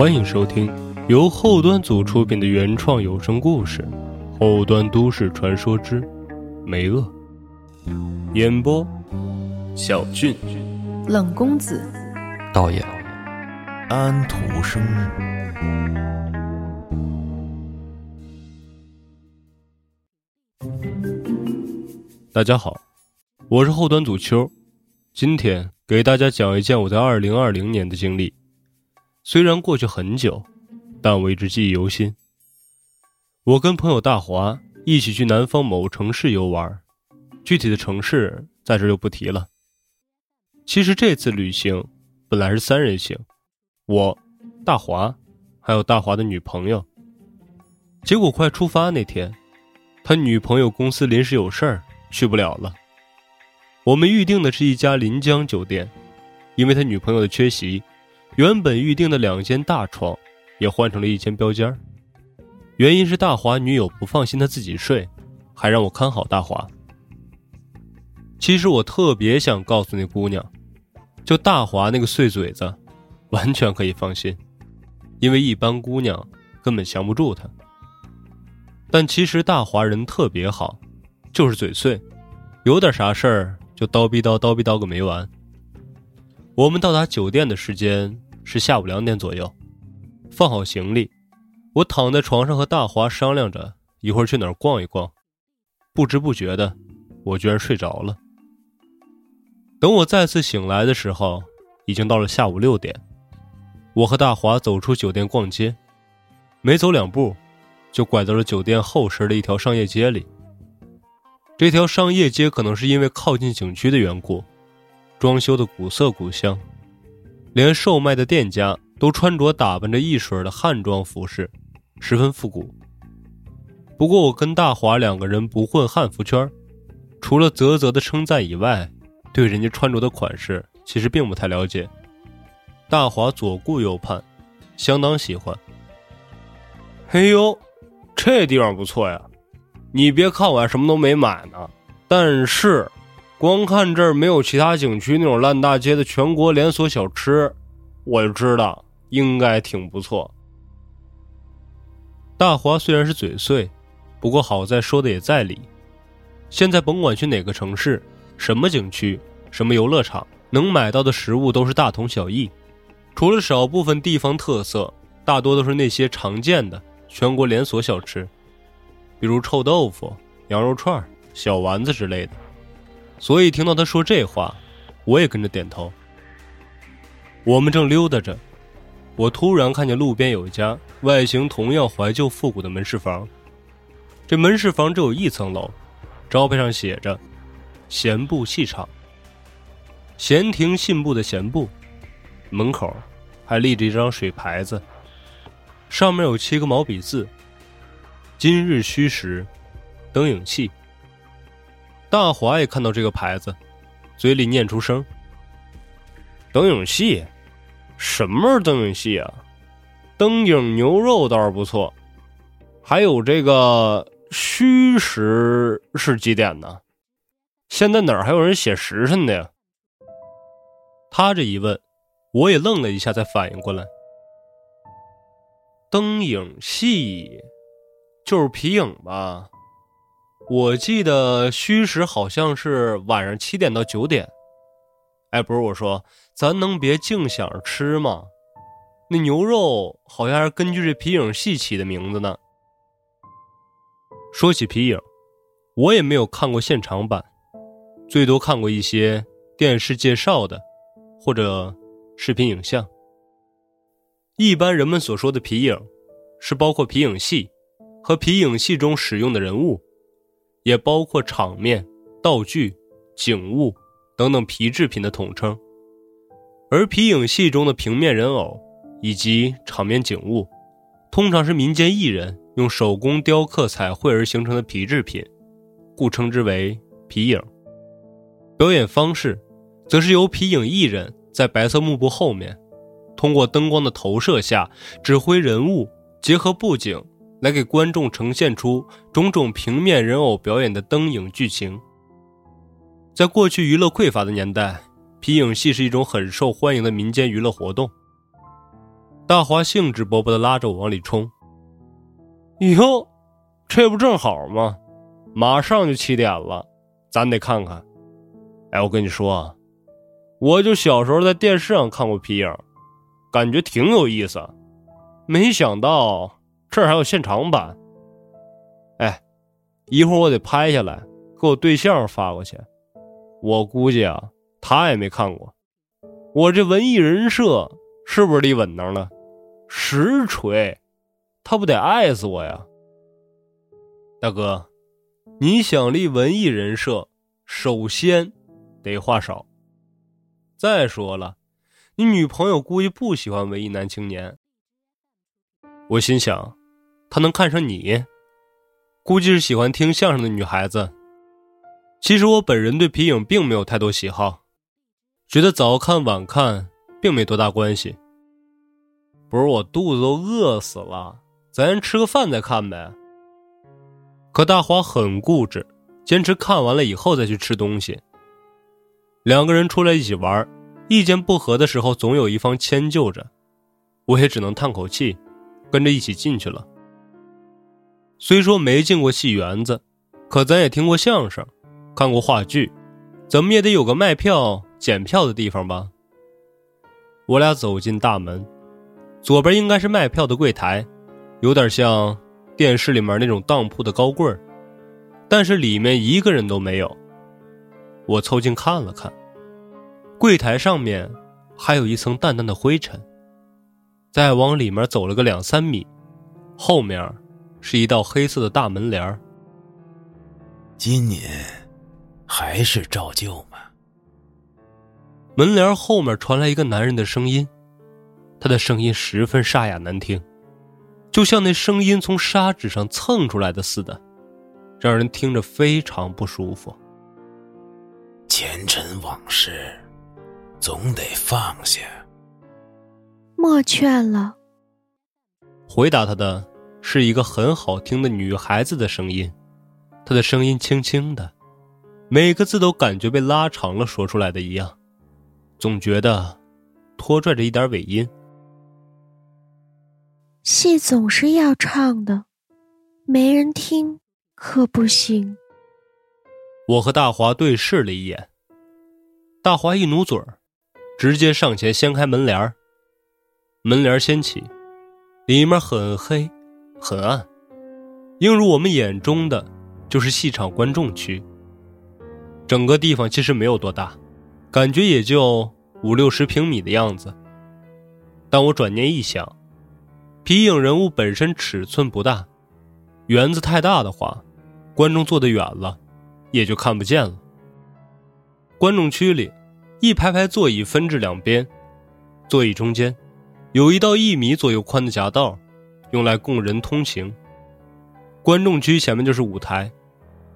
欢迎收听由后端组出品的原创有声故事《后端都市传说之梅恶》，演播：小俊、冷公子、导演。安徒生。大家好，我是后端组秋，今天给大家讲一件我在二零二零年的经历。虽然过去很久，但我一直记忆犹新。我跟朋友大华一起去南方某城市游玩，具体的城市在这就不提了。其实这次旅行本来是三人行，我、大华，还有大华的女朋友。结果快出发那天，他女朋友公司临时有事儿，去不了了。我们预定的是一家临江酒店，因为他女朋友的缺席。原本预定的两间大床，也换成了一间标间原因是大华女友不放心他自己睡，还让我看好大华。其实我特别想告诉那姑娘，就大华那个碎嘴子，完全可以放心，因为一般姑娘根本降不住他。但其实大华人特别好，就是嘴碎，有点啥事儿就叨逼叨叨逼叨个没完。我们到达酒店的时间是下午两点左右，放好行李，我躺在床上和大华商量着一会儿去哪儿逛一逛。不知不觉的，我居然睡着了。等我再次醒来的时候，已经到了下午六点。我和大华走出酒店逛街，没走两步，就拐到了酒店后身的一条商业街里。这条商业街可能是因为靠近景区的缘故。装修的古色古香，连售卖的店家都穿着打扮着一水的汉装服饰，十分复古。不过我跟大华两个人不混汉服圈，除了啧啧的称赞以外，对人家穿着的款式其实并不太了解。大华左顾右盼，相当喜欢。嘿呦，这地方不错呀！你别看我还什么都没买呢，但是。光看这儿没有其他景区那种烂大街的全国连锁小吃，我就知道应该挺不错。大华虽然是嘴碎，不过好在说的也在理。现在甭管去哪个城市、什么景区、什么游乐场，能买到的食物都是大同小异，除了少部分地方特色，大多都是那些常见的全国连锁小吃，比如臭豆腐、羊肉串、小丸子之类的。所以听到他说这话，我也跟着点头。我们正溜达着，我突然看见路边有一家外形同样怀旧复古的门市房。这门市房只有一层楼，招牌上写着“闲步戏场”。闲庭信步的闲步，门口还立着一张水牌子，上面有七个毛笔字：“今日虚实，灯影戏。”大华也看到这个牌子，嘴里念出声：“灯影戏，什么灯影戏啊？灯影牛肉倒是不错，还有这个虚实是几点呢？现在哪儿还有人写时辰的呀？”他这一问，我也愣了一下，才反应过来：灯影戏就是皮影吧？我记得虚实好像是晚上七点到九点，哎，不是我说，咱能别净想着吃吗？那牛肉好像是根据这皮影戏起的名字呢。说起皮影，我也没有看过现场版，最多看过一些电视介绍的，或者视频影像。一般人们所说的皮影，是包括皮影戏和皮影戏中使用的人物。也包括场面、道具、景物等等皮制品的统称，而皮影戏中的平面人偶以及场面景物，通常是民间艺人用手工雕刻、彩绘而形成的皮制品，故称之为皮影。表演方式，则是由皮影艺人，在白色幕布后面，通过灯光的投射下，指挥人物结合布景。来给观众呈现出种种平面人偶表演的灯影剧情。在过去娱乐匮乏的年代，皮影戏是一种很受欢迎的民间娱乐活动。大华兴致勃勃的拉着我往里冲。哟，这不正好吗？马上就七点了，咱得看看。哎，我跟你说啊，我就小时候在电视上看过皮影，感觉挺有意思。没想到这儿还有现场版。哎，一会儿我得拍下来，给我对象发过去。我估计啊，他也没看过。我这文艺人设是不是立稳当了？实锤，他不得爱死我呀！大哥，你想立文艺人设，首先得话少。再说了，你女朋友估计不喜欢文艺男青年。我心想，他能看上你，估计是喜欢听相声的女孩子。其实我本人对皮影并没有太多喜好，觉得早看晚看并没多大关系。不是我肚子都饿死了，咱吃个饭再看呗。可大华很固执，坚持看完了以后再去吃东西。两个人出来一起玩，意见不合的时候总有一方迁就着，我也只能叹口气。跟着一起进去了。虽说没进过戏园子，可咱也听过相声，看过话剧，怎么也得有个卖票、检票的地方吧？我俩走进大门，左边应该是卖票的柜台，有点像电视里面那种当铺的高柜但是里面一个人都没有。我凑近看了看，柜台上面还有一层淡淡的灰尘。再往里面走了个两三米，后面是一道黑色的大门帘今年还是照旧吗？门帘后面传来一个男人的声音，他的声音十分沙哑难听，就像那声音从砂纸上蹭出来的似的，让人听着非常不舒服。前尘往事，总得放下。莫劝了。回答他的是一个很好听的女孩子的声音，她的声音轻轻的，每个字都感觉被拉长了说出来的一样，总觉得拖拽着一点尾音。戏总是要唱的，没人听可不行。我和大华对视了一眼，大华一努嘴儿，直接上前掀开门帘儿。门帘掀起，里面很黑，很暗，映入我们眼中的就是戏场观众区。整个地方其实没有多大，感觉也就五六十平米的样子。但我转念一想，皮影人物本身尺寸不大，园子太大的话，观众坐得远了，也就看不见了。观众区里，一排排座椅分至两边，座椅中间。有一道一米左右宽的夹道，用来供人通行。观众区前面就是舞台，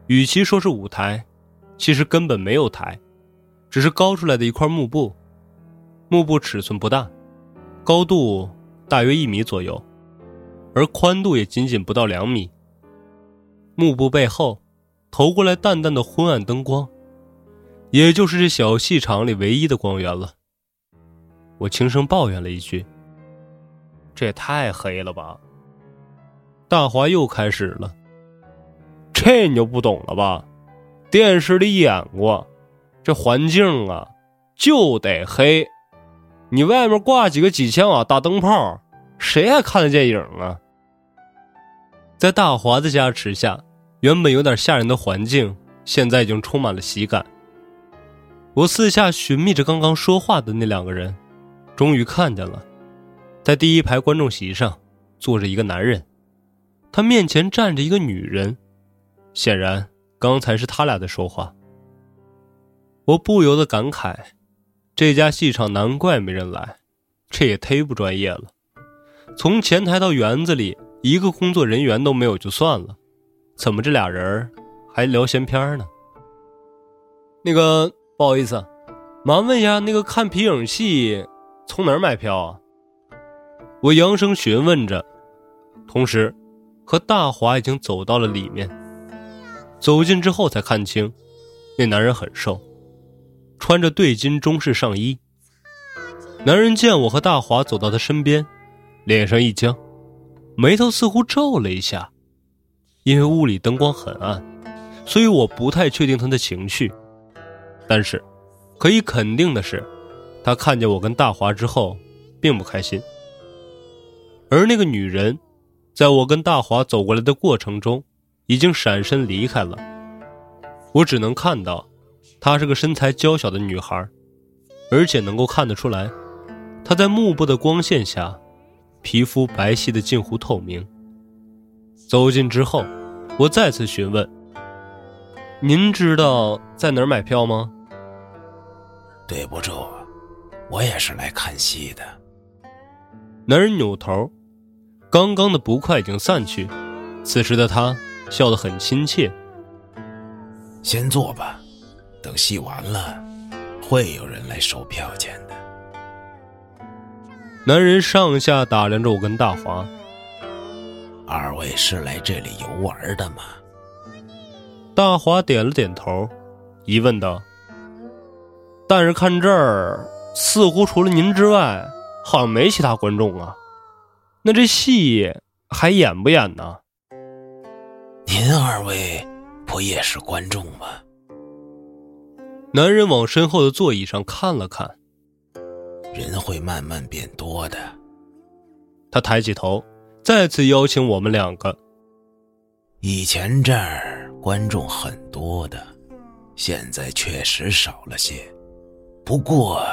与其说是舞台，其实根本没有台，只是高出来的一块幕布。幕布尺寸不大，高度大约一米左右，而宽度也仅仅不到两米。幕布背后投过来淡淡的昏暗灯光，也就是这小戏场里唯一的光源了。我轻声抱怨了一句。这也太黑了吧！大华又开始了，这你就不懂了吧？电视里演过，这环境啊就得黑。你外面挂几个几千瓦大灯泡，谁还看得见影啊？在大华的加持下，原本有点吓人的环境，现在已经充满了喜感。我四下寻觅着刚刚说话的那两个人，终于看见了。在第一排观众席上坐着一个男人，他面前站着一个女人，显然刚才是他俩在说话。我不由得感慨，这家戏场难怪没人来，这也忒不专业了。从前台到园子里，一个工作人员都没有就算了，怎么这俩人还聊闲篇呢？那个不好意思，麻烦问一下，那个看皮影戏从哪儿买票啊？我扬声询问着，同时和大华已经走到了里面。走近之后才看清，那男人很瘦，穿着对襟中式上衣。男人见我和大华走到他身边，脸上一僵，眉头似乎皱了一下。因为屋里灯光很暗，所以我不太确定他的情绪。但是，可以肯定的是，他看见我跟大华之后，并不开心。而那个女人，在我跟大华走过来的过程中，已经闪身离开了。我只能看到，她是个身材娇小的女孩，而且能够看得出来，她在幕布的光线下，皮肤白皙的近乎透明。走近之后，我再次询问：“您知道在哪儿买票吗？”对不住，我也是来看戏的。男人扭头，刚刚的不快已经散去，此时的他笑得很亲切。先坐吧，等戏完了，会有人来收票钱的。男人上下打量着我跟大华。二位是来这里游玩的吗？大华点了点头，疑问道：“但是看这儿，似乎除了您之外，好像没其他观众啊。那这戏还演不演呢？”您二位不也是观众吗？男人往身后的座椅上看了看，人会慢慢变多的。他抬起头。再次邀请我们两个。以前这儿观众很多的，现在确实少了些。不过，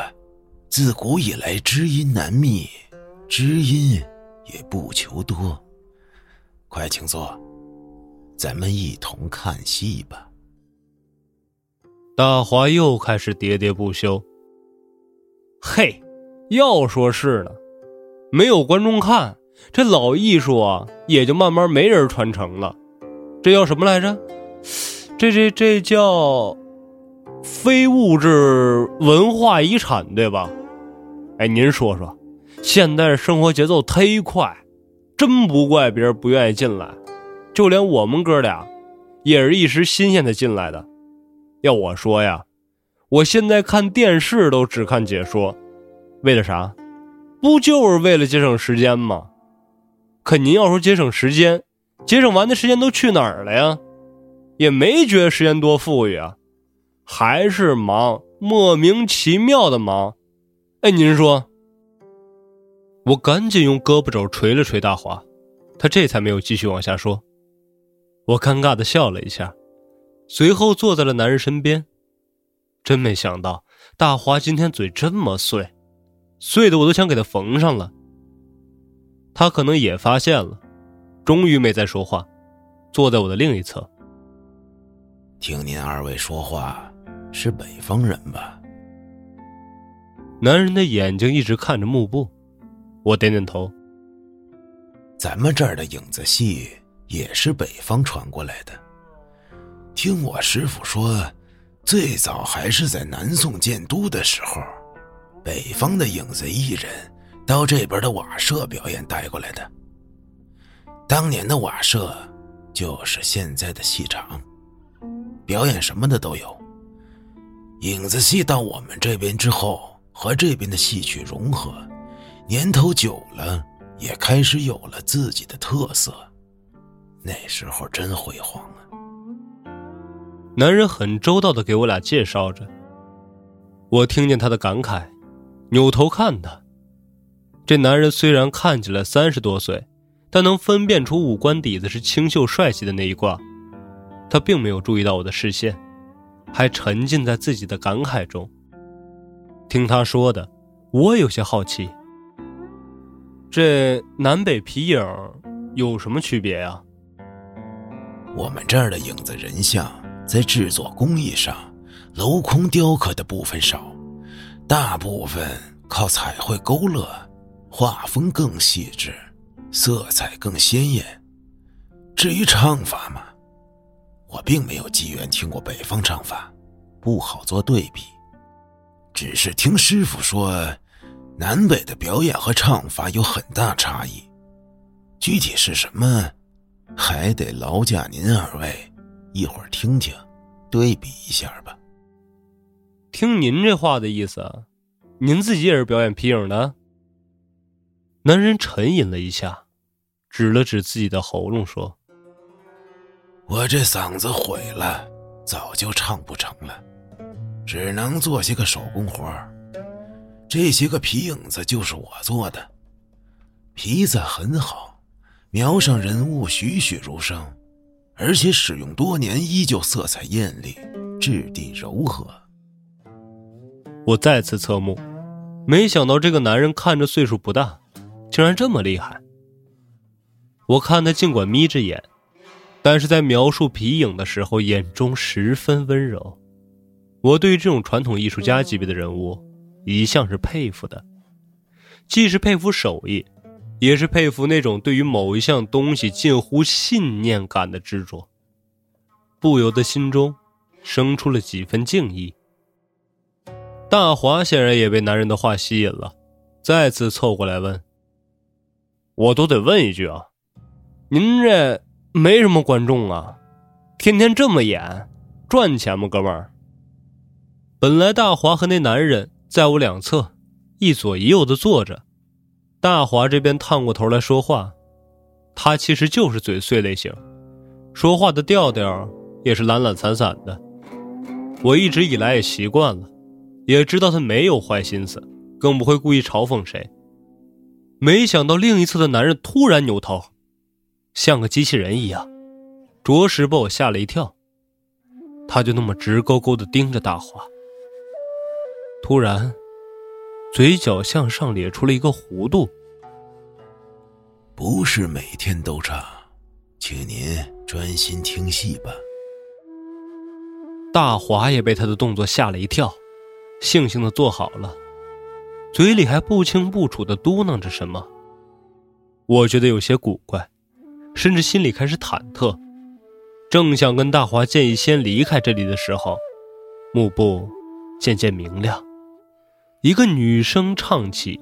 自古以来知音难觅，知音也不求多。快请坐，咱们一同看戏吧。大华又开始喋喋不休。嘿，要说是呢，没有观众看。这老艺术啊，也就慢慢没人传承了。这叫什么来着？这这这叫非物质文化遗产，对吧？哎，您说说，现在生活节奏忒快，真不怪别人不愿意进来。就连我们哥俩，也是一时新鲜的进来的。要我说呀，我现在看电视都只看解说，为了啥？不就是为了节省时间吗？可您要说节省时间，节省完的时间都去哪儿了呀？也没觉得时间多富裕啊，还是忙，莫名其妙的忙。哎，您说？我赶紧用胳膊肘捶了捶大华，他这才没有继续往下说。我尴尬的笑了一下，随后坐在了男人身边。真没想到大华今天嘴这么碎，碎的我都想给他缝上了。他可能也发现了，终于没再说话，坐在我的另一侧。听您二位说话，是北方人吧？男人的眼睛一直看着幕布，我点点头。咱们这儿的影子戏也是北方传过来的。听我师傅说，最早还是在南宋建都的时候，北方的影子艺人。到这边的瓦舍表演带过来的。当年的瓦舍，就是现在的戏场，表演什么的都有。影子戏到我们这边之后，和这边的戏曲融合，年头久了，也开始有了自己的特色。那时候真辉煌啊！男人很周到的给我俩介绍着，我听见他的感慨，扭头看他。这男人虽然看起来三十多岁，但能分辨出五官底子是清秀帅气的那一挂。他并没有注意到我的视线，还沉浸在自己的感慨中。听他说的，我有些好奇。这南北皮影有什么区别呀？我们这儿的影子人像在制作工艺上，镂空雕刻的部分少，大部分靠彩绘勾勒。画风更细致，色彩更鲜艳。至于唱法嘛，我并没有机缘听过北方唱法，不好做对比。只是听师傅说，南北的表演和唱法有很大差异。具体是什么，还得劳驾您二位一会儿听听，对比一下吧。听您这话的意思，您自己也是表演皮影的？男人沉吟了一下，指了指自己的喉咙说：“我这嗓子毁了，早就唱不成了，只能做些个手工活这些个皮影子就是我做的，皮子很好，描上人物栩栩如生，而且使用多年依旧色彩艳丽，质地柔和。”我再次侧目，没想到这个男人看着岁数不大。竟然这么厉害！我看他尽管眯着眼，但是在描述皮影的时候，眼中十分温柔。我对于这种传统艺术家级别的人物，一向是佩服的，既是佩服手艺，也是佩服那种对于某一项东西近乎信念感的执着。不由得心中生出了几分敬意。大华显然也被男人的话吸引了，再次凑过来问。我都得问一句啊，您这没什么观众啊，天天这么演，赚钱吗，哥们儿？本来大华和那男人在我两侧，一左一右的坐着，大华这边探过头来说话，他其实就是嘴碎类型，说话的调调也是懒懒散散的。我一直以来也习惯了，也知道他没有坏心思，更不会故意嘲讽谁。没想到另一侧的男人突然扭头，像个机器人一样，着实把我吓了一跳。他就那么直勾勾的盯着大华，突然，嘴角向上咧出了一个弧度。不是每天都唱，请您专心听戏吧。大华也被他的动作吓了一跳，悻悻的坐好了。嘴里还不清不楚的嘟囔着什么，我觉得有些古怪，甚至心里开始忐忑。正想跟大华建议先离开这里的时候，幕布渐渐明亮，一个女声唱起：“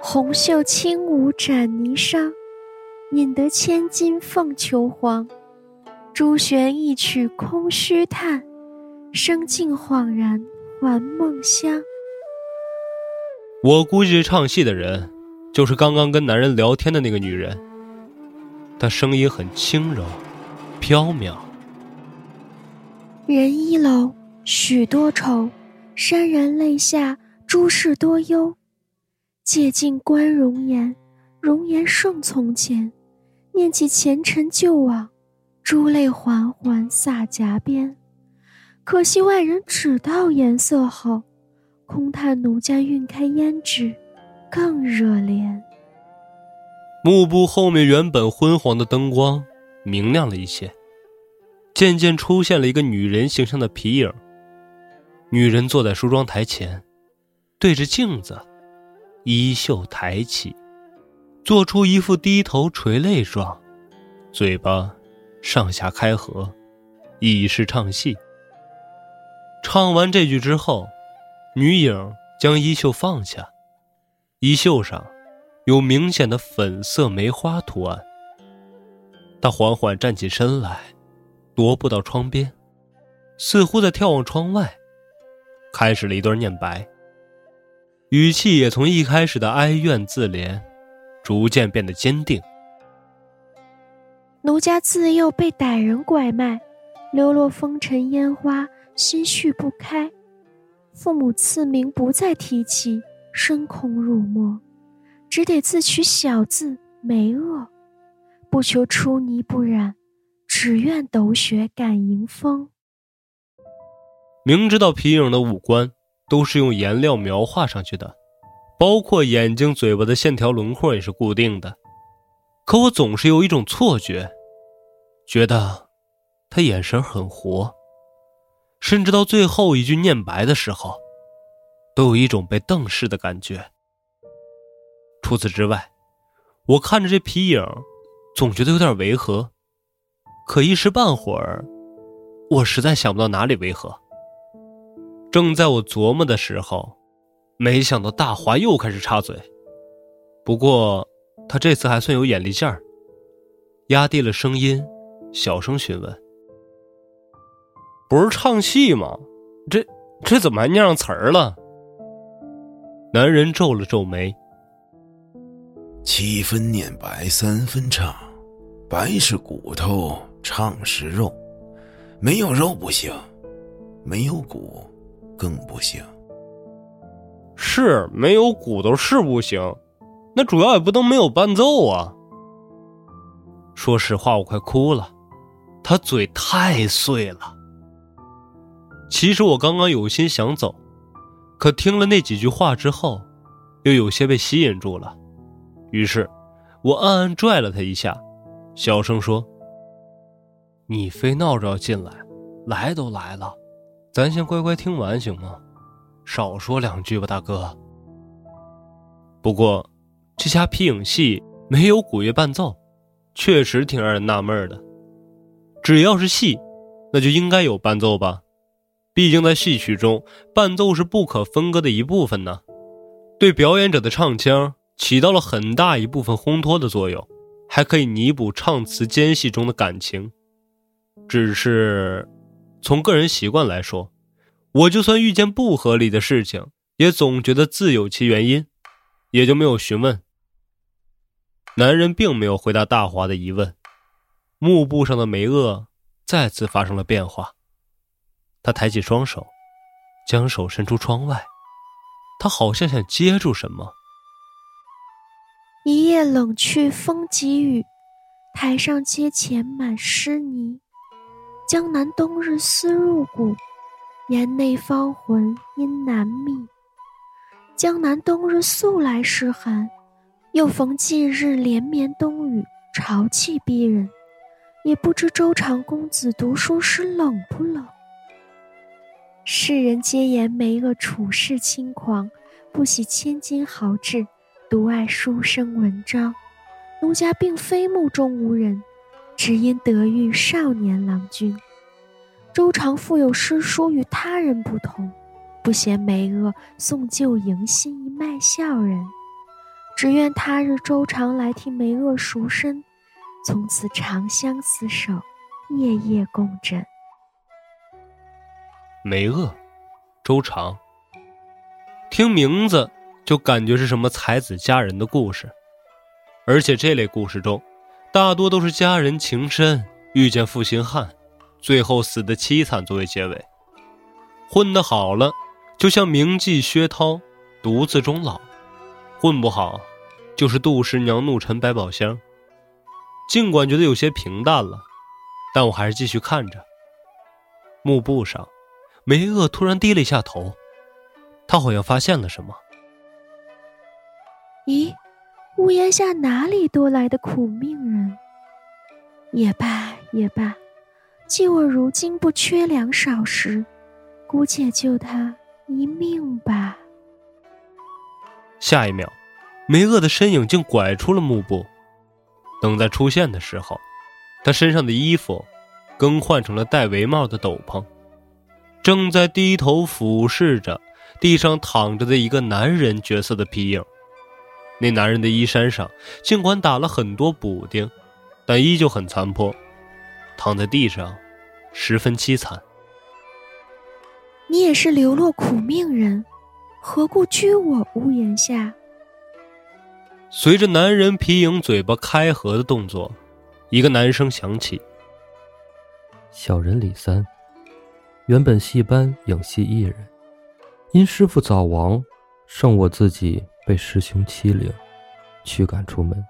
红袖轻舞展霓裳，引得千金凤求凰。朱弦一曲空虚叹，声尽恍然还梦乡。”我估计这唱戏的人，就是刚刚跟男人聊天的那个女人。她声音很轻柔、飘渺。人一楼，许多愁，潸然泪下，诸事多忧。借尽观容颜，容颜胜从前。念起前尘旧往，珠泪缓缓洒颊边。可惜外人只道颜色好。空叹奴家晕开胭脂，更热怜。幕布后面原本昏黄的灯光明亮了一些，渐渐出现了一个女人形象的皮影。女人坐在梳妆台前，对着镜子，衣袖抬起，做出一副低头垂泪状，嘴巴上下开合，以示唱戏。唱完这句之后。女影将衣袖放下，衣袖上有明显的粉色梅花图案。她缓缓站起身来，踱步到窗边，似乎在眺望窗外，开始了一段念白。语气也从一开始的哀怨自怜，逐渐变得坚定。奴家自幼被歹人拐卖，流落风尘烟花，心绪不开。父母赐名不再提起，深恐辱没，只得自取小字梅恶，不求出泥不染，只愿斗雪敢迎风。明知道皮影的五官都是用颜料描画上去的，包括眼睛、嘴巴的线条轮廓也是固定的，可我总是有一种错觉，觉得他眼神很活。甚至到最后一句念白的时候，都有一种被瞪视的感觉。除此之外，我看着这皮影，总觉得有点违和。可一时半会儿，我实在想不到哪里违和。正在我琢磨的时候，没想到大华又开始插嘴。不过他这次还算有眼力劲儿，压低了声音，小声询问。不是唱戏吗？这这怎么还念上词儿了？男人皱了皱眉，七分念白，三分唱，白是骨头，唱是肉，没有肉不行，没有骨更不行。是没有骨头是不行，那主要也不能没有伴奏啊。说实话，我快哭了，他嘴太碎了。其实我刚刚有心想走，可听了那几句话之后，又有些被吸引住了。于是，我暗暗拽了他一下，小声说：“你非闹着要进来，来都来了，咱先乖乖听完行吗？”少说两句吧，大哥。不过，这家皮影戏没有古乐伴奏，确实挺让人纳闷的。只要是戏，那就应该有伴奏吧？毕竟在戏曲中，伴奏是不可分割的一部分呢。对表演者的唱腔起到了很大一部分烘托的作用，还可以弥补唱词间隙中的感情。只是，从个人习惯来说。我就算遇见不合理的事情，也总觉得自有其原因，也就没有询问。男人并没有回答大华的疑问，幕布上的梅萼再次发生了变化。他抬起双手，将手伸出窗外，他好像想接住什么。一夜冷去风急雨，台上阶前满湿泥。江南冬日思入骨。檐内芳魂因难觅，江南冬日素来湿寒，又逢近日连绵冬雨，潮气逼人。也不知周长公子读书时冷不冷？世人皆言梅萼处世轻狂，不喜千金豪掷，独爱书生文章。奴家并非目中无人，只因得遇少年郎君。周长富有诗书，与他人不同，不嫌梅萼送旧迎新一脉笑人，只愿他日周长来替梅萼赎身，从此长相厮守，夜夜共枕。梅萼，周长，听名字就感觉是什么才子佳人的故事，而且这类故事中，大多都是佳人情深遇见负心汉。最后死的凄惨作为结尾，混得好了，就像名妓薛涛独自终老；混不好，就是杜十娘怒沉百宝箱。尽管觉得有些平淡了，但我还是继续看着。幕布上，梅厄突然低了一下头，他好像发现了什么。咦，屋檐下哪里多来的苦命人？也罢，也罢。既我如今不缺粮少食，姑且救他一命吧。下一秒，梅厄的身影竟拐出了幕布。等再出现的时候，他身上的衣服更换成了戴帷帽的斗篷，正在低头俯视着地上躺着的一个男人角色的皮影。那男人的衣衫上尽管打了很多补丁，但依旧很残破。躺在地上，十分凄惨。你也是流落苦命人，何故居我屋檐下？随着男人皮影嘴巴开合的动作，一个男声响起：“小人李三，原本戏班影戏艺人，因师傅早亡，剩我自己被师兄欺凌，驱赶出门。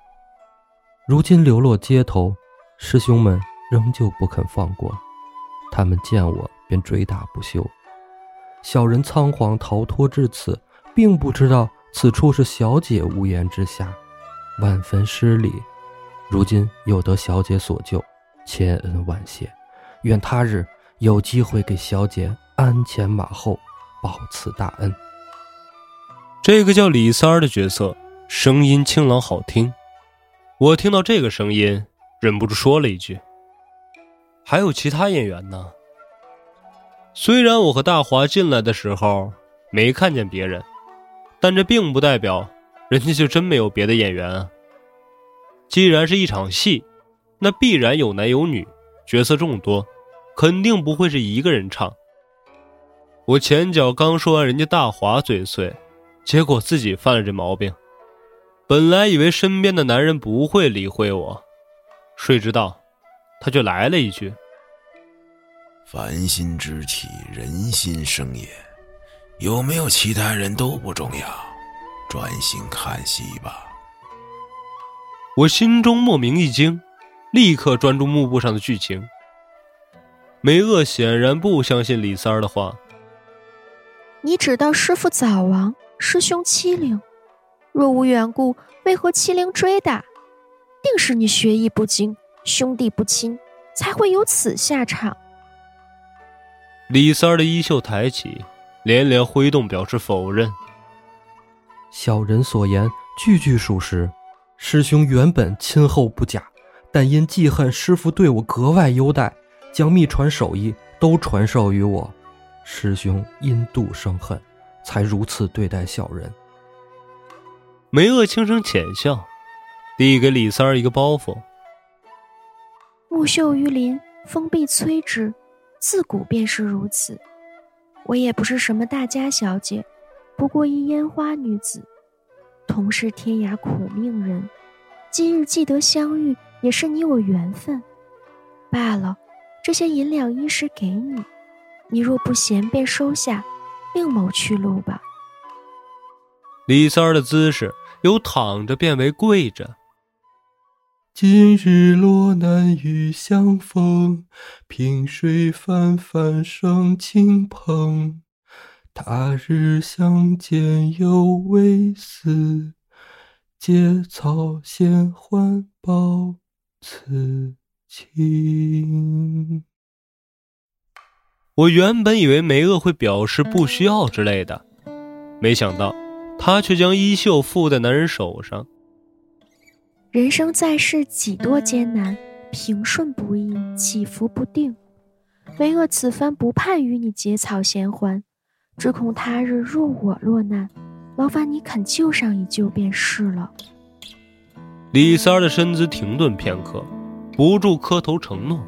如今流落街头，师兄们。”仍旧不肯放过，他们见我便追打不休。小人仓皇逃脱至此，并不知道此处是小姐屋檐之下，万分失礼。如今又得小姐所救，千恩万谢。愿他日有机会给小姐鞍前马后，报此大恩。这个叫李三儿的角色，声音清朗好听。我听到这个声音，忍不住说了一句。还有其他演员呢。虽然我和大华进来的时候没看见别人，但这并不代表人家就真没有别的演员啊。既然是一场戏，那必然有男有女，角色众多，肯定不会是一个人唱。我前脚刚说完人家大华嘴碎，结果自己犯了这毛病。本来以为身边的男人不会理会我，谁知道，他就来了一句：“凡心之起，人心生也。有没有其他人都不重要，专心看戏吧。”我心中莫名一惊，立刻专注幕布上的剧情。梅厄显然不相信李三儿的话。你只道师傅早亡，师兄欺凌。若无缘故，为何欺凌追打？定是你学艺不精，兄弟不亲，才会有此下场。李三儿的衣袖抬起，连连挥动，表示否认。小人所言句句属实。师兄原本亲厚不假，但因记恨师傅对我格外优待，将秘传手艺都传授于我。师兄因妒生恨，才如此对待小人。梅厄轻声浅笑，递给李三儿一个包袱。木秀于林，风必摧之，自古便是如此。我也不是什么大家小姐，不过一烟花女子，同是天涯苦命人。今日既得相遇，也是你我缘分。罢了，这些银两衣食给你，你若不嫌，便收下，另谋去路吧。李三儿的姿势由躺着变为跪着。今日落难与相逢，萍水泛泛生轻朋。他日相见犹未死，结草衔环报此情。我原本以为梅厄会表示不需要之类的，没想到。他却将衣袖附在男人手上。人生在世几多艰难，平顺不易，起伏不定。梅厄此番不盼与你结草衔环，只恐他日若我落难，劳烦你肯救上一救便是了。李三儿的身姿停顿片刻，不住磕头承诺，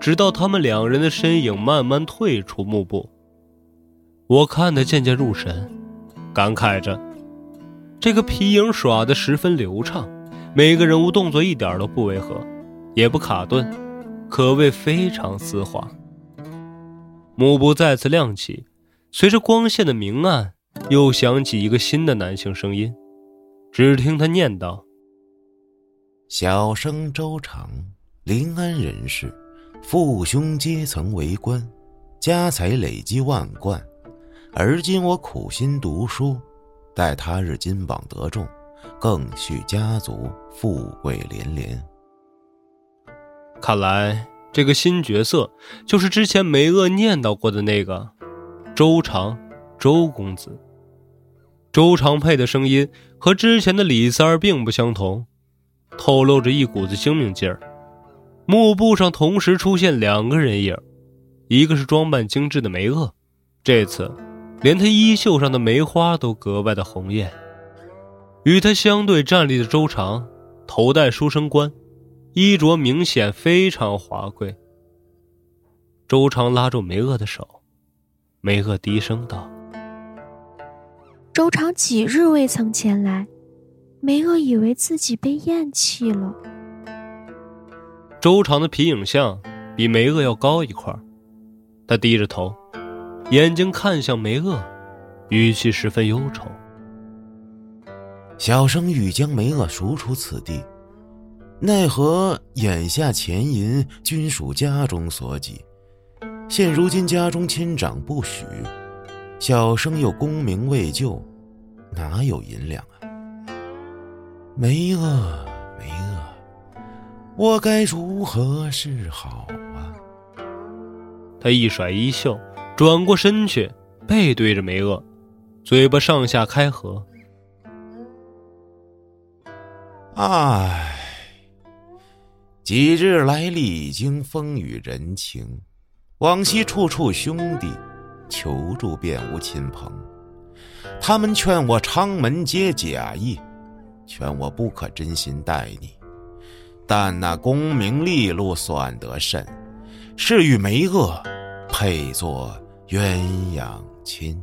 直到他们两人的身影慢慢退出幕布，我看得渐渐入神。感慨着，这个皮影耍得十分流畅，每个人物动作一点都不违和，也不卡顿，可谓非常丝滑。幕布再次亮起，随着光线的明暗，又响起一个新的男性声音。只听他念道：“小生周长，临安人士，父兄皆曾为官，家财累积万贯。”而今我苦心读书，待他日金榜得中，更续家族富贵连连。看来这个新角色就是之前梅厄念叨过的那个周长，周公子。周长佩的声音和之前的李三儿并不相同，透露着一股子精明劲儿。幕布上同时出现两个人影，一个是装扮精致的梅厄，这次。连他衣袖上的梅花都格外的红艳，与他相对站立的周长，头戴书生冠，衣着明显非常华贵。周长拉住梅厄的手，梅厄低声道：“周长几日未曾前来？”梅厄以为自己被厌弃了。周长的皮影像比梅厄要高一块，他低着头。眼睛看向梅厄，语气十分忧愁。小生欲将梅厄赎出此地，奈何眼下钱银均属家中所给，现如今家中亲长不许，小生又功名未就，哪有银两啊？梅厄，梅厄，我该如何是好啊？他一甩衣袖。转过身去，背对着梅厄，嘴巴上下开合。唉，几日来历经风雨人情，往昔处处兄弟，求助便无亲朋。他们劝我昌门皆假意，劝我不可真心待你。但那功名利禄算得甚，是与梅厄配作。鸳鸯亲，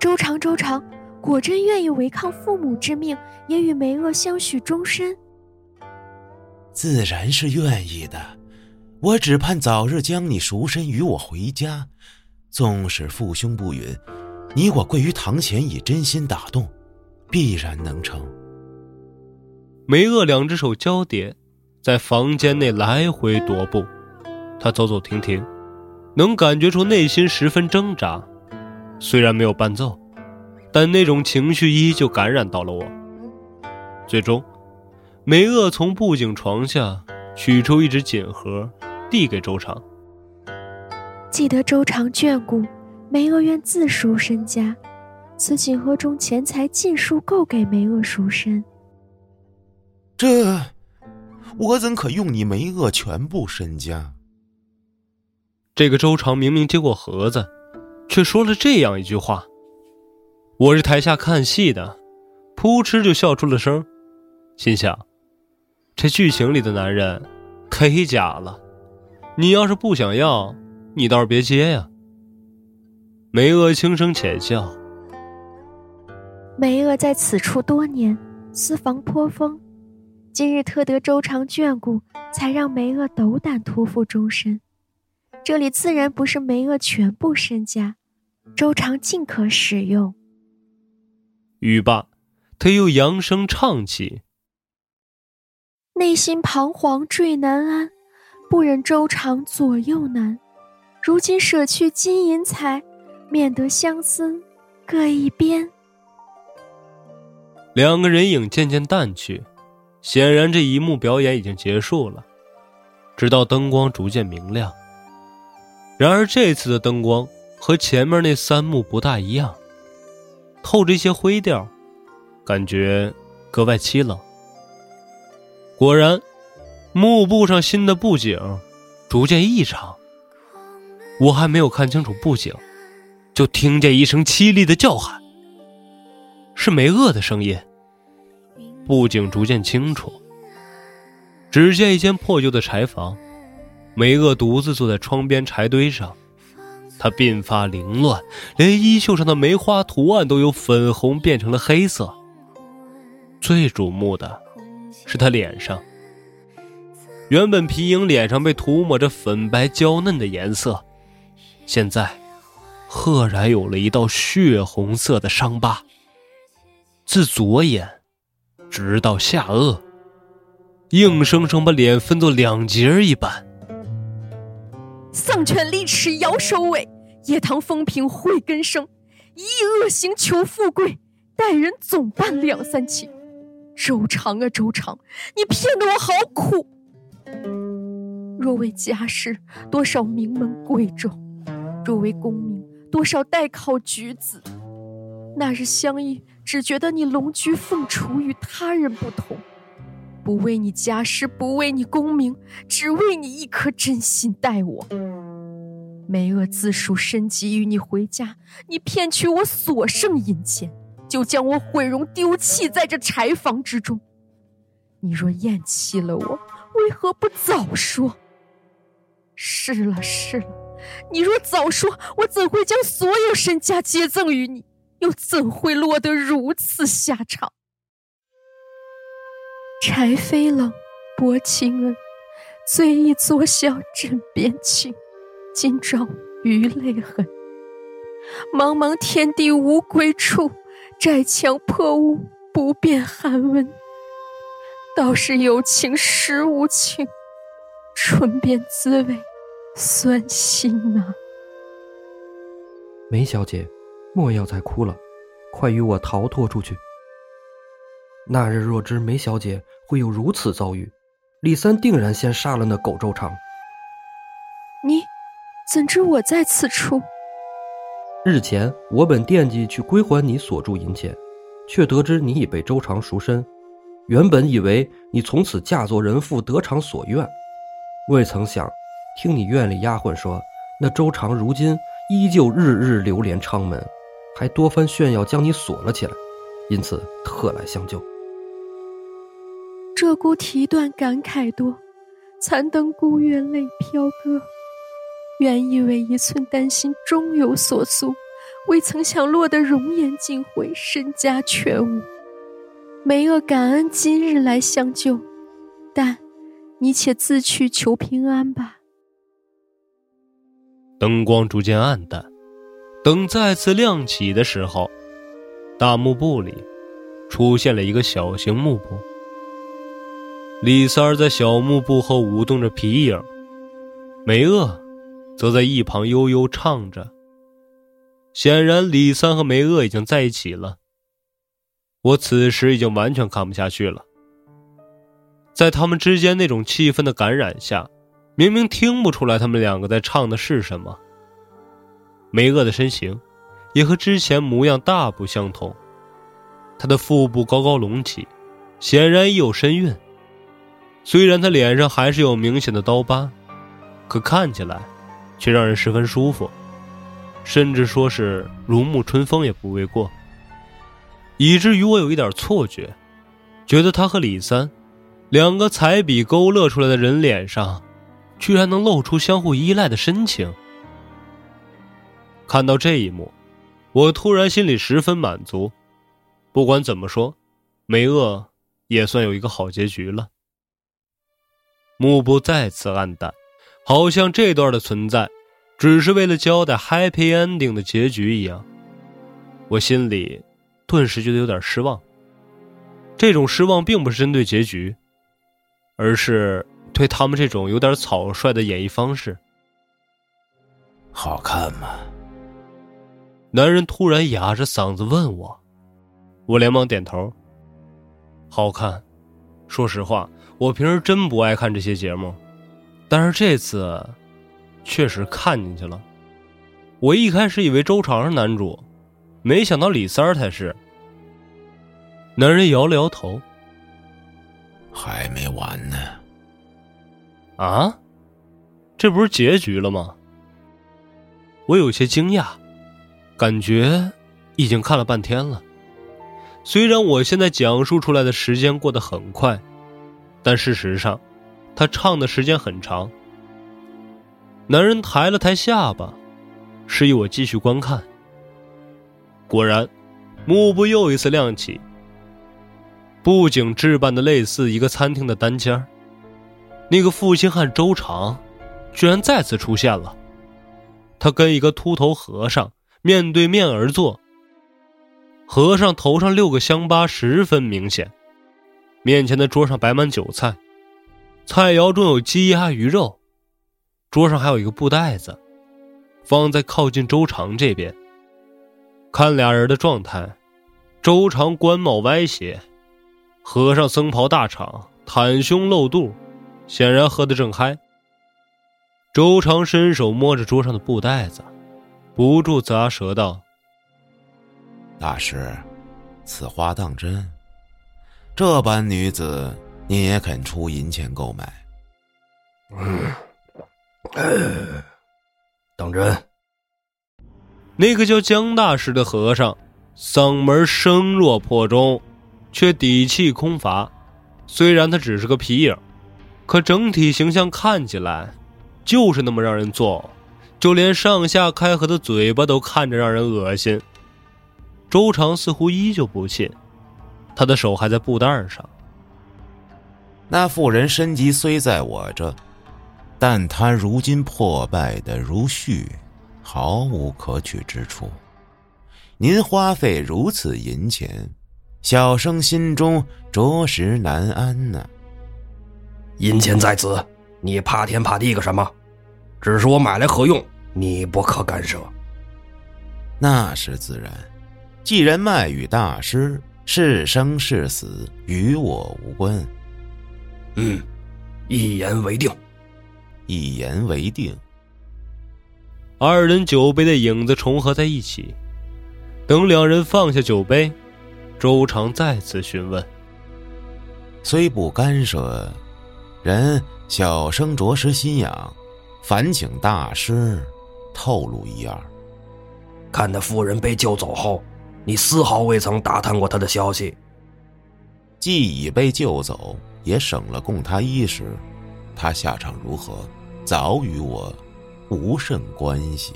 周长，周长，果真愿意违抗父母之命，也与梅厄相许终身？自然是愿意的。我只盼早日将你赎身与我回家。纵使父兄不允，你我跪于堂前，以真心打动，必然能成。梅厄两只手交叠，在房间内来回踱步，他走走停停，能感觉出内心十分挣扎。虽然没有伴奏，但那种情绪依旧感染到了我。最终，梅厄从布景床下取出一只锦盒，递给周长。记得周长眷顾，梅厄愿自赎身家，此锦盒中钱财尽数够给梅厄赎身。这，我怎可用你梅厄全部身家？这个周长明明接过盒子，却说了这样一句话。我是台下看戏的，扑哧就笑出了声，心想：这剧情里的男人忒假了。你要是不想要，你倒是别接呀。梅厄轻声浅笑。梅厄在此处多年，私房颇丰。今日特得周长眷顾，才让梅厄斗胆托付终身。这里自然不是梅厄全部身家，周长尽可使用。语罢，他又扬声唱起：“内心彷徨坠难安，不忍周长左右难。如今舍去金银财，免得相思各一边。”两个人影渐渐淡去。显然，这一幕表演已经结束了，直到灯光逐渐明亮。然而，这次的灯光和前面那三幕不大一样，透着一些灰调，感觉格外凄冷。果然，幕布上新的布景逐渐异常。我还没有看清楚布景，就听见一声凄厉的叫喊，是梅厄的声音。布景逐渐清楚。只见一间破旧的柴房，梅厄独自坐在窗边柴堆上，他鬓发凌乱，连衣袖上的梅花图案都由粉红变成了黑色。最瞩目的是他脸上，原本皮影脸上被涂抹着粉白娇嫩的颜色，现在赫然有了一道血红色的伤疤，自左眼。直到下颚，硬生生把脸分作两截一般。丧权利齿摇首尾，野堂风平慧根生，一意恶行求富贵，待人总办两三情。周长啊周长，你骗得我好苦。若为家世，多少名门贵胄；若为功名，多少待考举子。那日相遇。只觉得你龙居凤雏，与他人不同，不为你家世，不为你功名，只为你一颗真心待我。梅厄自赎身给与你回家，你骗取我所剩银钱，就将我毁容丢弃在这柴房之中。你若厌弃了我，为何不早说？是了是了，你若早说，我怎会将所有身家皆赠与你？又怎会落得如此下场？柴扉冷，薄情恩，醉意作笑枕边情，今朝余泪痕。茫茫天地无归处，寨墙破屋不辨寒温。道是有情实无情，唇边滋味酸心呐。梅小姐。莫要再哭了，快与我逃脱出去。那日若知梅小姐会有如此遭遇，李三定然先杀了那狗周长。你怎知我在此处？日前我本惦记去归还你所铸银钱，却得知你已被周长赎身。原本以为你从此嫁作人妇，得偿所愿，未曾想听你院里丫鬟说，那周长如今依旧日日流连昌门。还多番炫耀，将你锁了起来，因此特来相救。鹧鸪啼断，感慨多；残灯孤月，泪飘歌。原以为一寸丹心终有所诉，未曾想落得容颜尽毁，身家全无。梅厄感恩今日来相救，但你且自去求平安吧。灯光逐渐暗淡，灯再次亮起的时候，大幕布里出现了一个小型幕布。李三儿在小幕布后舞动着皮影，梅厄则在一旁悠悠唱着。显然，李三和梅厄已经在一起了。我此时已经完全看不下去了，在他们之间那种气氛的感染下，明明听不出来他们两个在唱的是什么。梅厄的身形也和之前模样大不相同，她的腹部高高隆起，显然已有身孕。虽然她脸上还是有明显的刀疤，可看起来却让人十分舒服，甚至说是如沐春风也不为过。以至于我有一点错觉，觉得他和李三，两个彩笔勾勒出来的人脸上，居然能露出相互依赖的深情。看到这一幕，我突然心里十分满足。不管怎么说，梅厄也算有一个好结局了。幕布再次暗淡，好像这段的存在，只是为了交代 happy ending 的结局一样。我心里。顿时觉得有点失望。这种失望并不是针对结局，而是对他们这种有点草率的演绎方式。好看吗？男人突然哑着嗓子问我，我连忙点头。好看。说实话，我平时真不爱看这些节目，但是这次确实看进去了。我一开始以为周长是男主。没想到李三儿才是。男人摇了摇头，还没完呢。啊，这不是结局了吗？我有些惊讶，感觉已经看了半天了。虽然我现在讲述出来的时间过得很快，但事实上，他唱的时间很长。男人抬了抬下巴，示意我继续观看。果然，幕布又一次亮起。布景置办的类似一个餐厅的单间那个负心汉周长，居然再次出现了。他跟一个秃头和尚面对面而坐。和尚头上六个香疤十分明显。面前的桌上摆满酒菜，菜肴中有鸡鸭鱼肉。桌上还有一个布袋子，放在靠近周长这边。看俩人的状态，周长官帽歪斜，和尚僧袍大敞，袒胸露肚，显然喝得正嗨。周长伸手摸着桌上的布袋子，不住咂舌道：“大师，此话当真？这般女子，你也肯出银钱购买？”“嗯，当真。”那个叫江大师的和尚，嗓门声若破钟，却底气空乏。虽然他只是个皮影，可整体形象看起来就是那么让人作呕，就连上下开合的嘴巴都看着让人恶心。周长似乎依旧不信，他的手还在布袋上。那妇人身疾虽在我这，但她如今破败的如絮。毫无可取之处，您花费如此银钱，小生心中着实难安呢。银钱在此，你怕天怕地个什么？只是我买来何用，你不可干涉。那是自然，既然卖与大师，是生是死与我无关。嗯，一言为定。一言为定。二人酒杯的影子重合在一起。等两人放下酒杯，周长再次询问：“虽不干涉，人小生着实心痒，烦请大师透露一二。看那妇人被救走后，你丝毫未曾打探过他的消息。既已被救走，也省了供他衣食。他下场如何，早与我……”无甚关系。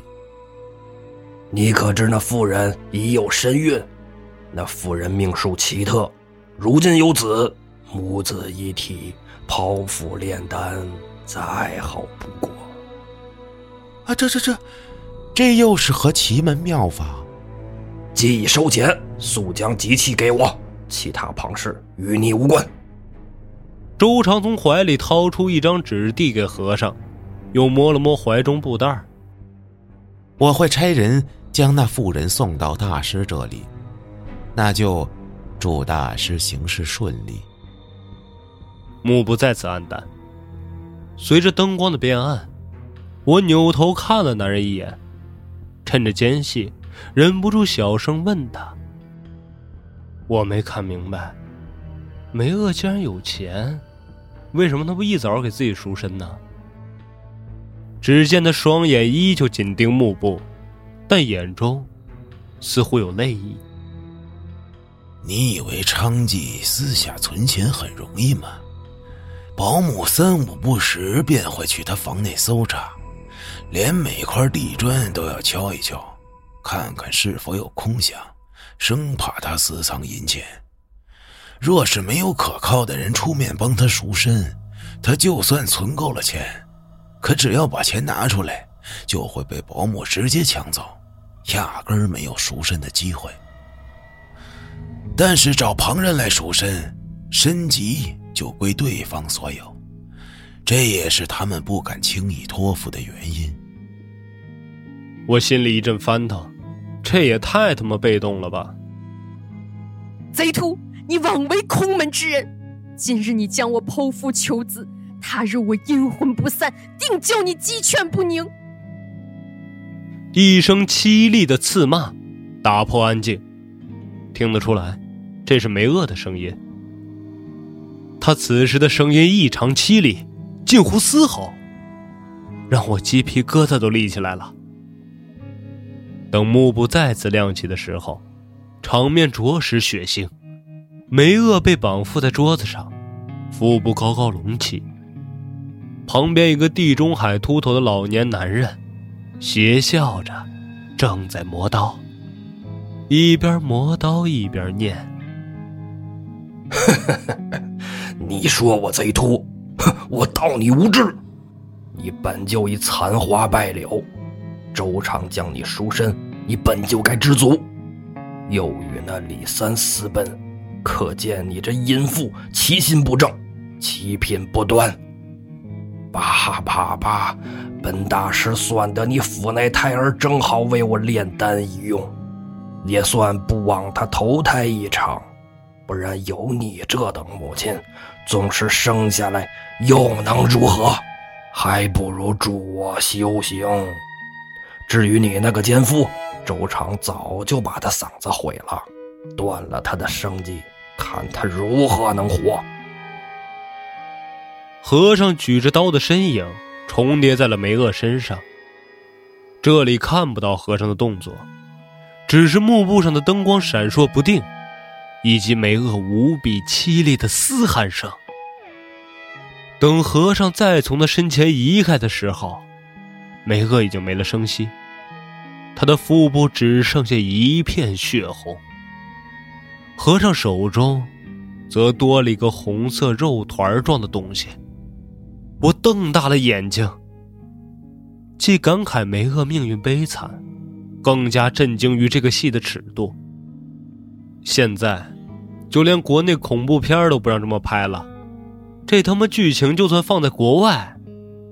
你可知那妇人已有身孕？那妇人命数奇特，如今有子，母子一体，剖腹炼丹，再好不过。啊，这这这，这又是何奇门妙法？既已收钱，速将吉器给我，其他旁事与你无关。周长从怀里掏出一张纸，递给和尚，又摸了摸怀中布袋我会差人。将那妇人送到大师这里，那就祝大师行事顺利。幕布再次暗淡，随着灯光的变暗，我扭头看了男人一眼，趁着间隙，忍不住小声问他：“我没看明白，梅厄既然有钱，为什么他不一早给自己赎身呢？”只见他双眼依旧紧盯幕布。但眼中似乎有泪意。你以为娼妓私下存钱很容易吗？保姆三五不时便会去他房内搜查，连每块地砖都要敲一敲，看看是否有空响，生怕他私藏银钱。若是没有可靠的人出面帮他赎身，他就算存够了钱，可只要把钱拿出来，就会被保姆直接抢走。压根没有赎身的机会，但是找旁人来赎身，身级就归对方所有，这也是他们不敢轻易托付的原因。我心里一阵翻腾，这也太他妈被动了吧！贼徒，你枉为空门之人！今日你将我剖腹求子，他日我阴魂不散，定叫你鸡犬不宁！一声凄厉的刺骂，打破安静。听得出来，这是梅厄的声音。他此时的声音异常凄厉，近乎嘶吼，让我鸡皮疙瘩都立起来了。等幕布再次亮起的时候，场面着实血腥。梅厄被绑缚在桌子上，腹部高高隆起，旁边一个地中海秃头的老年男人。邪笑着，正在磨刀，一边磨刀一边念：“你说我贼秃，我道你无知。你本就已残花败柳，周长将你赎身，你本就该知足。又与那李三私奔，可见你这淫妇其心不正，其品不端。叭叭叭！”本大师算得你府内胎儿正好为我炼丹一用，也算不枉他投胎一场。不然有你这等母亲，纵使生下来又能如何？还不如助我修行。至于你那个奸夫，周长早就把他嗓子毁了，断了他的生计，看他如何能活。和尚举着刀的身影。重叠在了梅厄身上。这里看不到和尚的动作，只是幕布上的灯光闪烁不定，以及梅厄无比凄厉的嘶喊声。等和尚再从他身前移开的时候，梅厄已经没了声息，他的腹部只剩下一片血红。和尚手中，则多了一个红色肉团状的东西。我瞪大了眼睛，既感慨梅厄命运悲惨，更加震惊于这个戏的尺度。现在，就连国内恐怖片都不让这么拍了，这他妈剧情就算放在国外，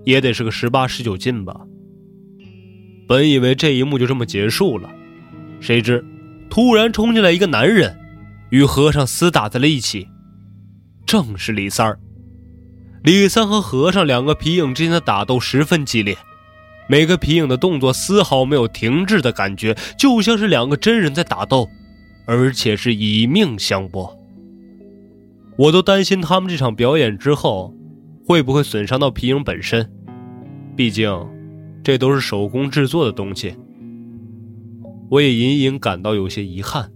也得是个十八十九禁吧。本以为这一幕就这么结束了，谁知突然冲进来一个男人，与和尚厮打在了一起，正是李三儿。李三和和尚两个皮影之间的打斗十分激烈，每个皮影的动作丝毫没有停滞的感觉，就像是两个真人在打斗，而且是以命相搏。我都担心他们这场表演之后，会不会损伤到皮影本身，毕竟这都是手工制作的东西。我也隐隐感到有些遗憾，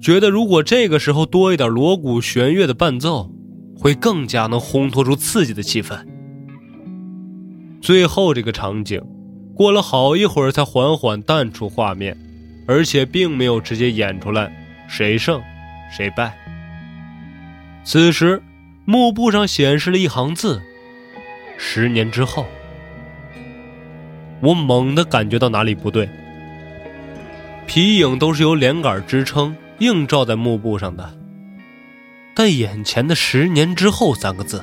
觉得如果这个时候多一点锣鼓弦乐的伴奏。会更加能烘托出刺激的气氛。最后这个场景，过了好一会儿，才缓缓淡出画面，而且并没有直接演出来谁胜谁败。此时，幕布上显示了一行字：“十年之后。”我猛地感觉到哪里不对。皮影都是由连杆支撑，映照在幕布上的，但眼前的“十年之后”三个字，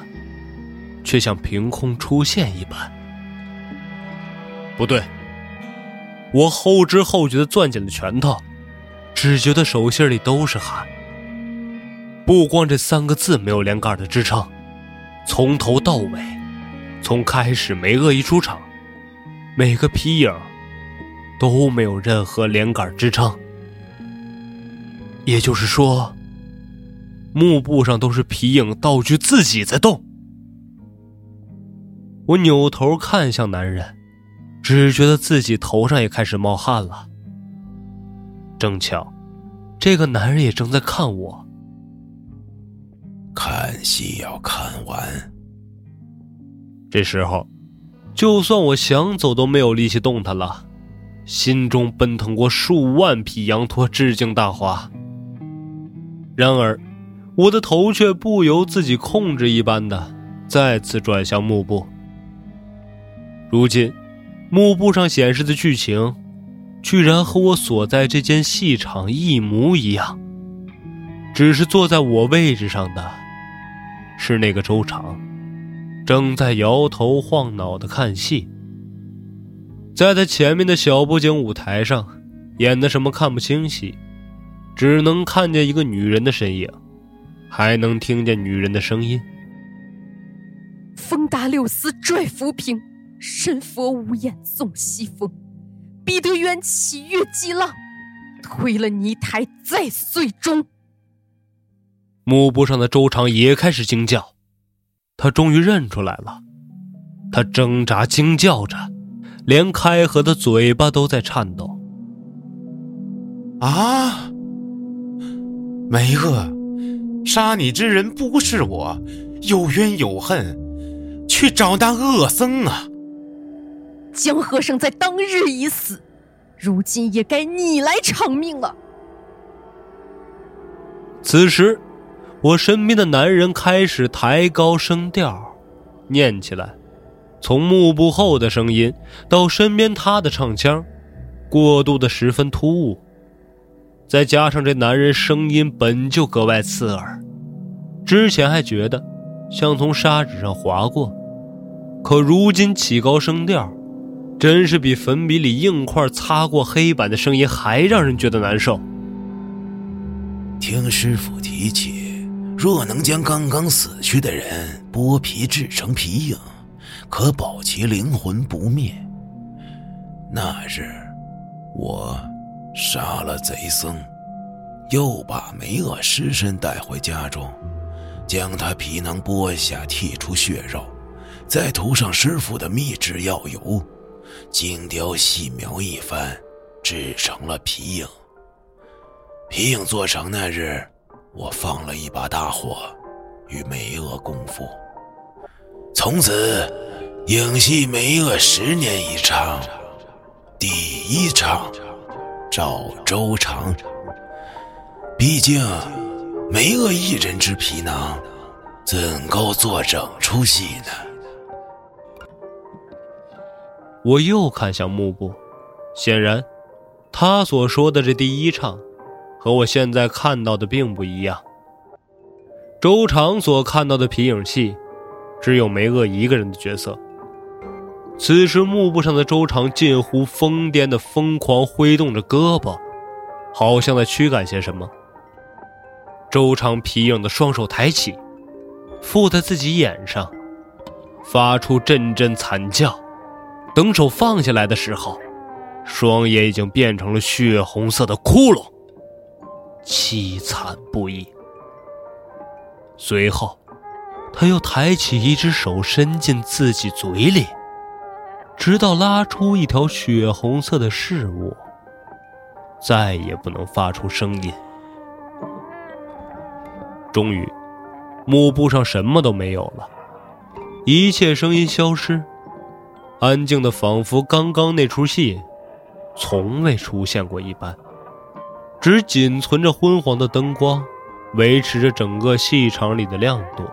却像凭空出现一般。不对，我后知后觉的攥紧了拳头，只觉得手心里都是汗。不光这三个字没有连杆的支撑，从头到尾，从开始没恶意出场，每个皮影都没有任何连杆支撑。也就是说，幕布上都是皮影道具自己在动。我扭头看向男人。只觉得自己头上也开始冒汗了。正巧，这个男人也正在看我。看戏要看完。这时候，就算我想走都没有力气动弹了，心中奔腾过数万匹羊驼致敬大华。然而，我的头却不由自己控制一般的再次转向幕布。如今。幕布上显示的剧情，居然和我所在这间戏场一模一样。只是坐在我位置上的，是那个周长，正在摇头晃脑的看戏。在他前面的小布景舞台上，演的什么看不清晰，只能看见一个女人的身影，还能听见女人的声音：“风达六丝拽浮萍。”神佛无眼送西风，彼得缘起越激浪，推了泥台在碎中。幕布上的周长也开始惊叫，他终于认出来了，他挣扎惊叫着，连开合的嘴巴都在颤抖。啊！梅厄，杀你之人不是我，有冤有恨，去找那恶僧啊！江和尚在当日已死，如今也该你来偿命了。此时，我身边的男人开始抬高声调，念起来，从幕布后的声音到身边他的唱腔，过渡的十分突兀。再加上这男人声音本就格外刺耳，之前还觉得像从砂纸上划过，可如今起高声调。真是比粉笔里硬块擦过黑板的声音还让人觉得难受。听师傅提起，若能将刚刚死去的人剥皮制成皮影，可保其灵魂不灭。那日，我杀了贼僧，又把梅厄尸身带回家中，将他皮囊剥下，剔出血肉，再涂上师傅的秘制药油。精雕细描一番，制成了皮影。皮影做成那日，我放了一把大火，与梅厄共赴。从此，影戏梅厄十年一场，第一场赵州长。毕竟，梅厄一人之皮囊，怎够做整出戏呢？我又看向幕布，显然，他所说的这第一场，和我现在看到的并不一样。周长所看到的皮影戏，只有梅厄一个人的角色。此时幕布上的周长近乎疯癫的疯狂挥动着胳膊，好像在驱赶些什么。周长皮影的双手抬起，附在自己眼上，发出阵阵惨叫。等手放下来的时候，双眼已经变成了血红色的窟窿，凄惨不已。随后，他又抬起一只手伸进自己嘴里，直到拉出一条血红色的事物，再也不能发出声音。终于，幕布上什么都没有了，一切声音消失。安静的仿佛刚刚那出戏从未出现过一般，只仅存着昏黄的灯光，维持着整个戏场里的亮度。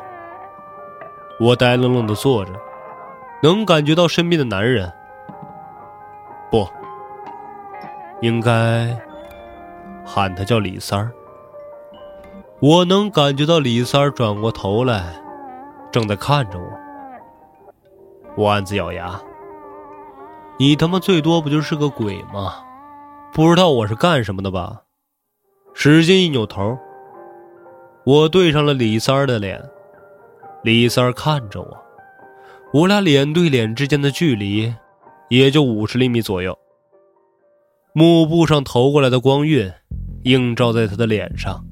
我呆愣愣的坐着，能感觉到身边的男人，不，应该喊他叫李三儿。我能感觉到李三儿转过头来，正在看着我。我暗自咬牙。你他妈最多不就是个鬼吗？不知道我是干什么的吧？使劲一扭头，我对上了李三儿的脸。李三儿看着我，我俩脸对脸之间的距离也就五十厘米左右。幕布上投过来的光晕映照在他的脸上，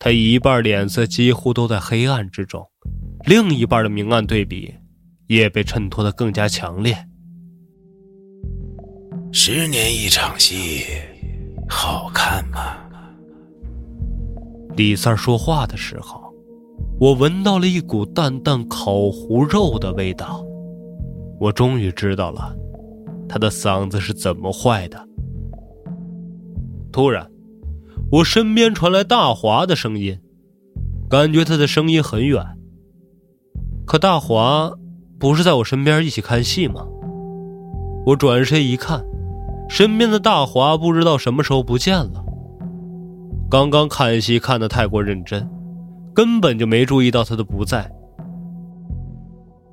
他一半脸色几乎都在黑暗之中，另一半的明暗对比也被衬托的更加强烈。十年一场戏，好？李三说话的时候，我闻到了一股淡淡烤糊肉的味道。我终于知道了，他的嗓子是怎么坏的。突然，我身边传来大华的声音，感觉他的声音很远。可大华不是在我身边一起看戏吗？我转身一看。身边的大华不知道什么时候不见了。刚刚看戏看得太过认真，根本就没注意到他的不在。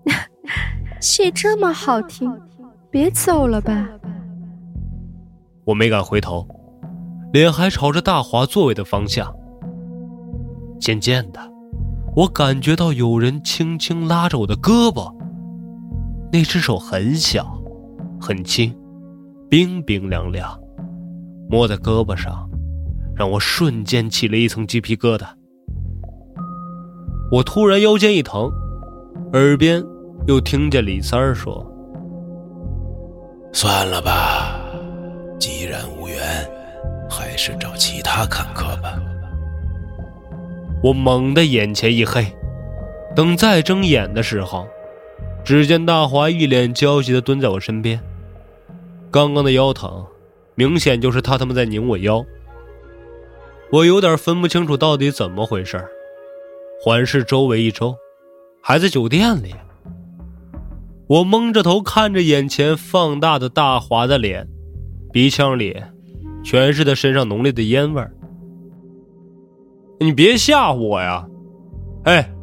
戏这么好听，别走了吧。我没敢回头，脸还朝着大华座位的方向。渐渐的，我感觉到有人轻轻拉着我的胳膊，那只手很小，很轻。冰冰凉凉，摸在胳膊上，让我瞬间起了一层鸡皮疙瘩。我突然腰间一疼，耳边又听见李三儿说：“算了吧，既然无缘，还是找其他看客吧。”我猛地眼前一黑，等再睁眼的时候，只见大华一脸焦急的蹲在我身边。刚刚的腰疼，明显就是他他妈在拧我腰。我有点分不清楚到底怎么回事环视周围一周，还在酒店里。我蒙着头看着眼前放大的大华的脸，鼻腔里全是他身上浓烈的烟味。你别吓唬我呀！哎，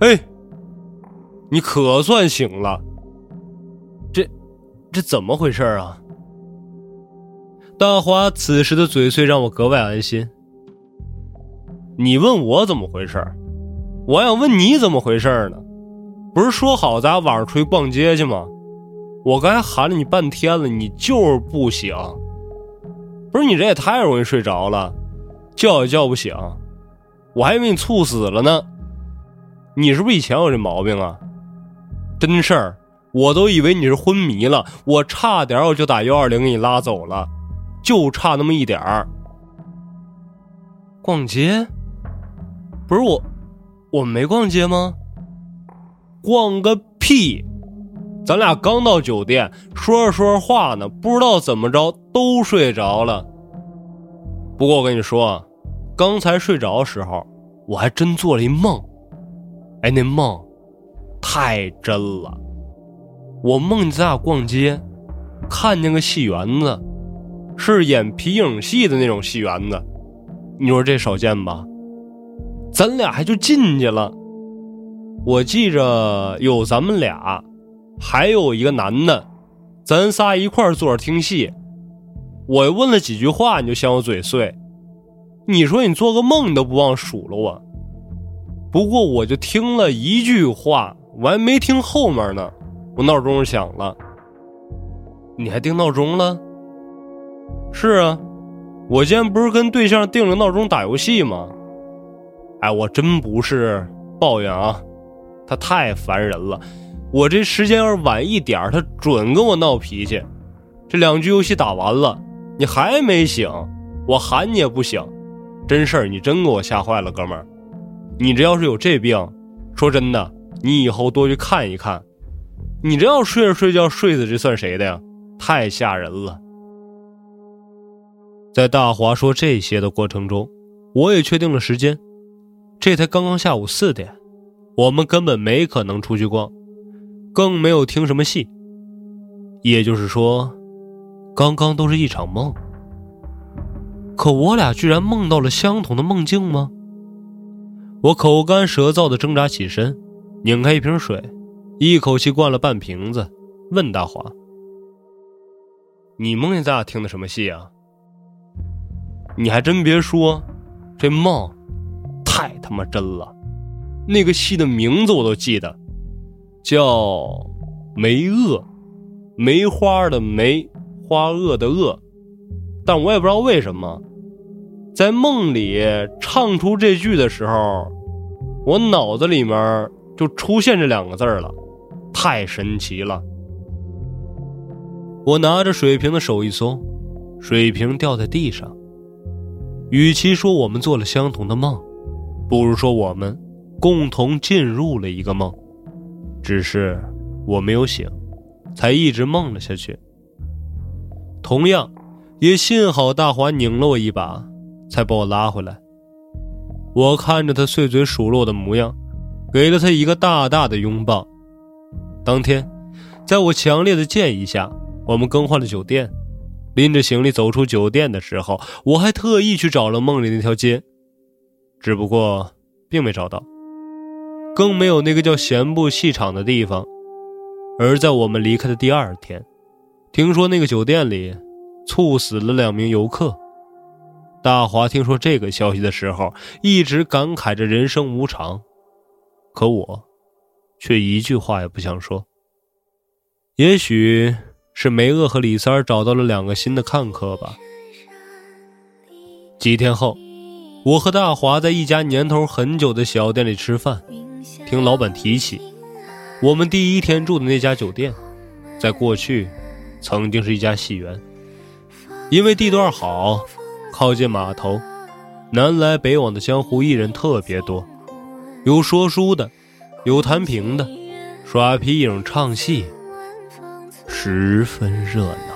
哎，你可算醒了。这这怎么回事啊？大华此时的嘴碎让我格外安心。你问我怎么回事我想问你怎么回事呢？不是说好咱俩晚上出去逛街去吗？我刚才喊了你半天了，你就是不醒。不是你这也太容易睡着了，叫也叫不醒，我还以为你猝死了呢。你是不是以前有这毛病啊？真事儿。我都以为你是昏迷了，我差点我就打幺二零给你拉走了，就差那么一点儿。逛街？不是我，我没逛街吗？逛个屁！咱俩刚到酒店，说着说着话呢，不知道怎么着都睡着了。不过我跟你说，刚才睡着的时候，我还真做了一梦。哎，那梦太真了。我梦见咱俩逛街，看见个戏园子，是演皮影戏的那种戏园子。你说这少见吧？咱俩还就进去了。我记着有咱们俩，还有一个男的，咱仨一块坐着听戏。我问了几句话，你就嫌我嘴碎。你说你做个梦你都不忘数落我。不过我就听了一句话，我还没听后面呢。我闹钟响了，你还定闹钟了？是啊，我今天不是跟对象定了闹钟打游戏吗？哎，我真不是抱怨啊，他太烦人了。我这时间要是晚一点，他准跟我闹脾气。这两局游戏打完了，你还没醒，我喊你也不醒，真事儿，你真给我吓坏了，哥们儿。你这要是有这病，说真的，你以后多去看一看。你这要睡着睡觉睡死，这算谁的呀？太吓人了。在大华说这些的过程中，我也确定了时间，这才刚刚下午四点，我们根本没可能出去逛，更没有听什么戏。也就是说，刚刚都是一场梦。可我俩居然梦到了相同的梦境吗？我口干舌燥的挣扎起身，拧开一瓶水，一口气灌了半瓶子，问大华：“你梦见咱俩听的什么戏啊？”你还真别说，这梦太他妈真了。那个戏的名字我都记得，叫《梅萼》，梅花的梅，花萼的萼。但我也不知道为什么，在梦里唱出这句的时候，我脑子里面就出现这两个字了，太神奇了。我拿着水瓶的手一松，水瓶掉在地上。与其说我们做了相同的梦，不如说我们共同进入了一个梦，只是我没有醒，才一直梦了下去。同样，也幸好大华拧了我一把，才把我拉回来。我看着他碎嘴数落的模样，给了他一个大大的拥抱。当天，在我强烈的建议下，我们更换了酒店。拎着行李走出酒店的时候，我还特意去找了梦里那条街，只不过并没找到，更没有那个叫闲步戏场的地方。而在我们离开的第二天，听说那个酒店里猝死了两名游客。大华听说这个消息的时候，一直感慨着人生无常，可我却一句话也不想说。也许。是梅厄和李三儿找到了两个新的看客吧。几天后，我和大华在一家年头很久的小店里吃饭，听老板提起，我们第一天住的那家酒店，在过去曾经是一家戏园，因为地段好，靠近码头，南来北往的江湖艺人特别多，有说书的，有弹评的，耍皮影唱戏。十分热闹。